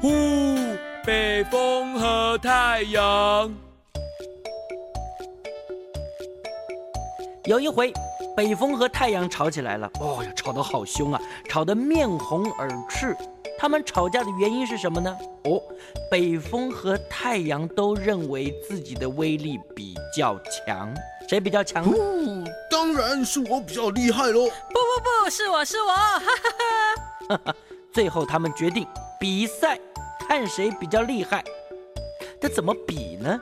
呼，北风和太阳。有一回，北风和太阳吵起来了。哦呀，吵得好凶啊，吵得面红耳赤。他们吵架的原因是什么呢？哦，北风和太阳都认为自己的威力比较强。谁比较强？哦，当然是我比较厉害喽！不不不，是我是我！哈哈哈！最后他们决定比赛，看谁比较厉害。这怎么比呢？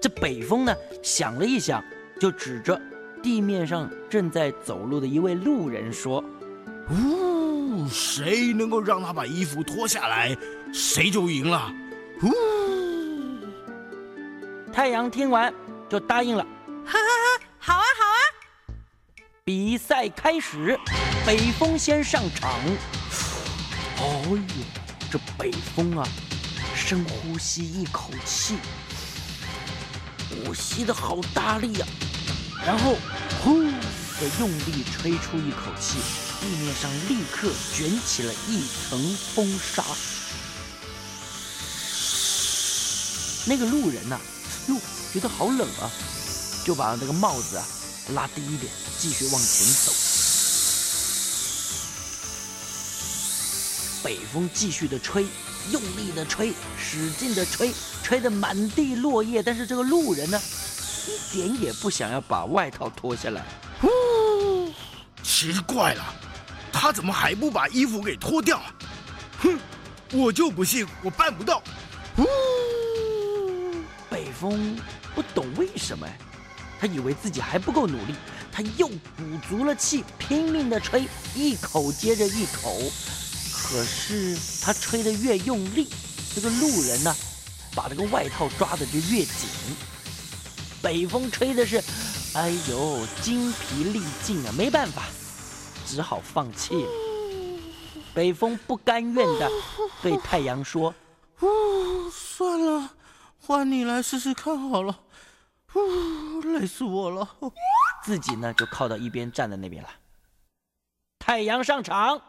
这北风呢，想了一想，就指着地面上正在走路的一位路人说：“呜。”谁能够让他把衣服脱下来，谁就赢了。呜！太阳听完就答应了。哈哈哈，好啊好啊！比赛开始，北风先上场。哦呦，这北风啊，深呼吸一口气，呼吸的好大力呀，然后呼的用力吹出一口气。地面上立刻卷起了一层风沙。那个路人呐，哟，觉得好冷啊，就把那个帽子啊拉低一点，继续往前走。北风继续的吹，用力的吹，使劲的吹，吹得满地落叶。但是这个路人呢，一点也不想要把外套脱下来。呼，奇怪了。他怎么还不把衣服给脱掉？哼，我就不信我办不到。呼，北风不懂为什么，他以为自己还不够努力，他又鼓足了气，拼命的吹，一口接着一口。可是他吹得越用力，这个路人呢，把这个外套抓的就越紧。北风吹的是，哎呦，精疲力尽啊，没办法。只好放弃了。北风不甘愿的对太阳说：“算了，换你来试试看好了。累死我了。”自己呢就靠到一边站在那边了。太阳上场，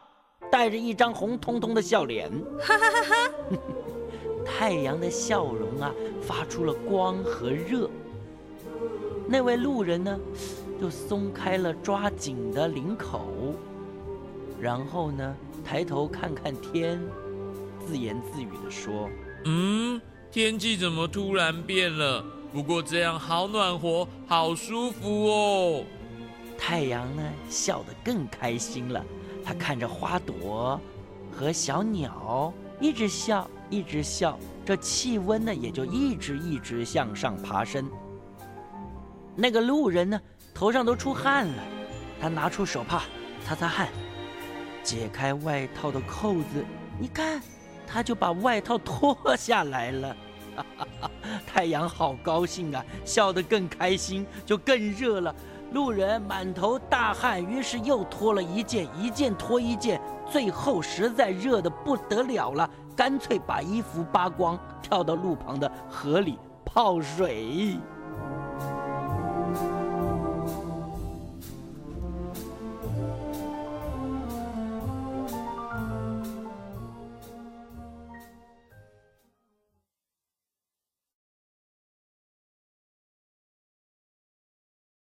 带着一张红彤彤的笑脸。哈哈哈哈！太阳的笑容啊，发出了光和热。那位路人呢？就松开了抓紧的领口，然后呢，抬头看看天，自言自语地说：“嗯，天气怎么突然变了？不过这样好暖和，好舒服哦。”太阳呢，笑得更开心了。他看着花朵和小鸟，一直笑，一直笑。这气温呢，也就一直一直向上爬升。那个路人呢？头上都出汗了，他拿出手帕擦擦汗，解开外套的扣子，你看，他就把外套脱下来了。太阳好高兴啊，笑得更开心，就更热了。路人满头大汗，于是又脱了一件，一件脱一件，最后实在热得不得了了，干脆把衣服扒光，跳到路旁的河里泡水。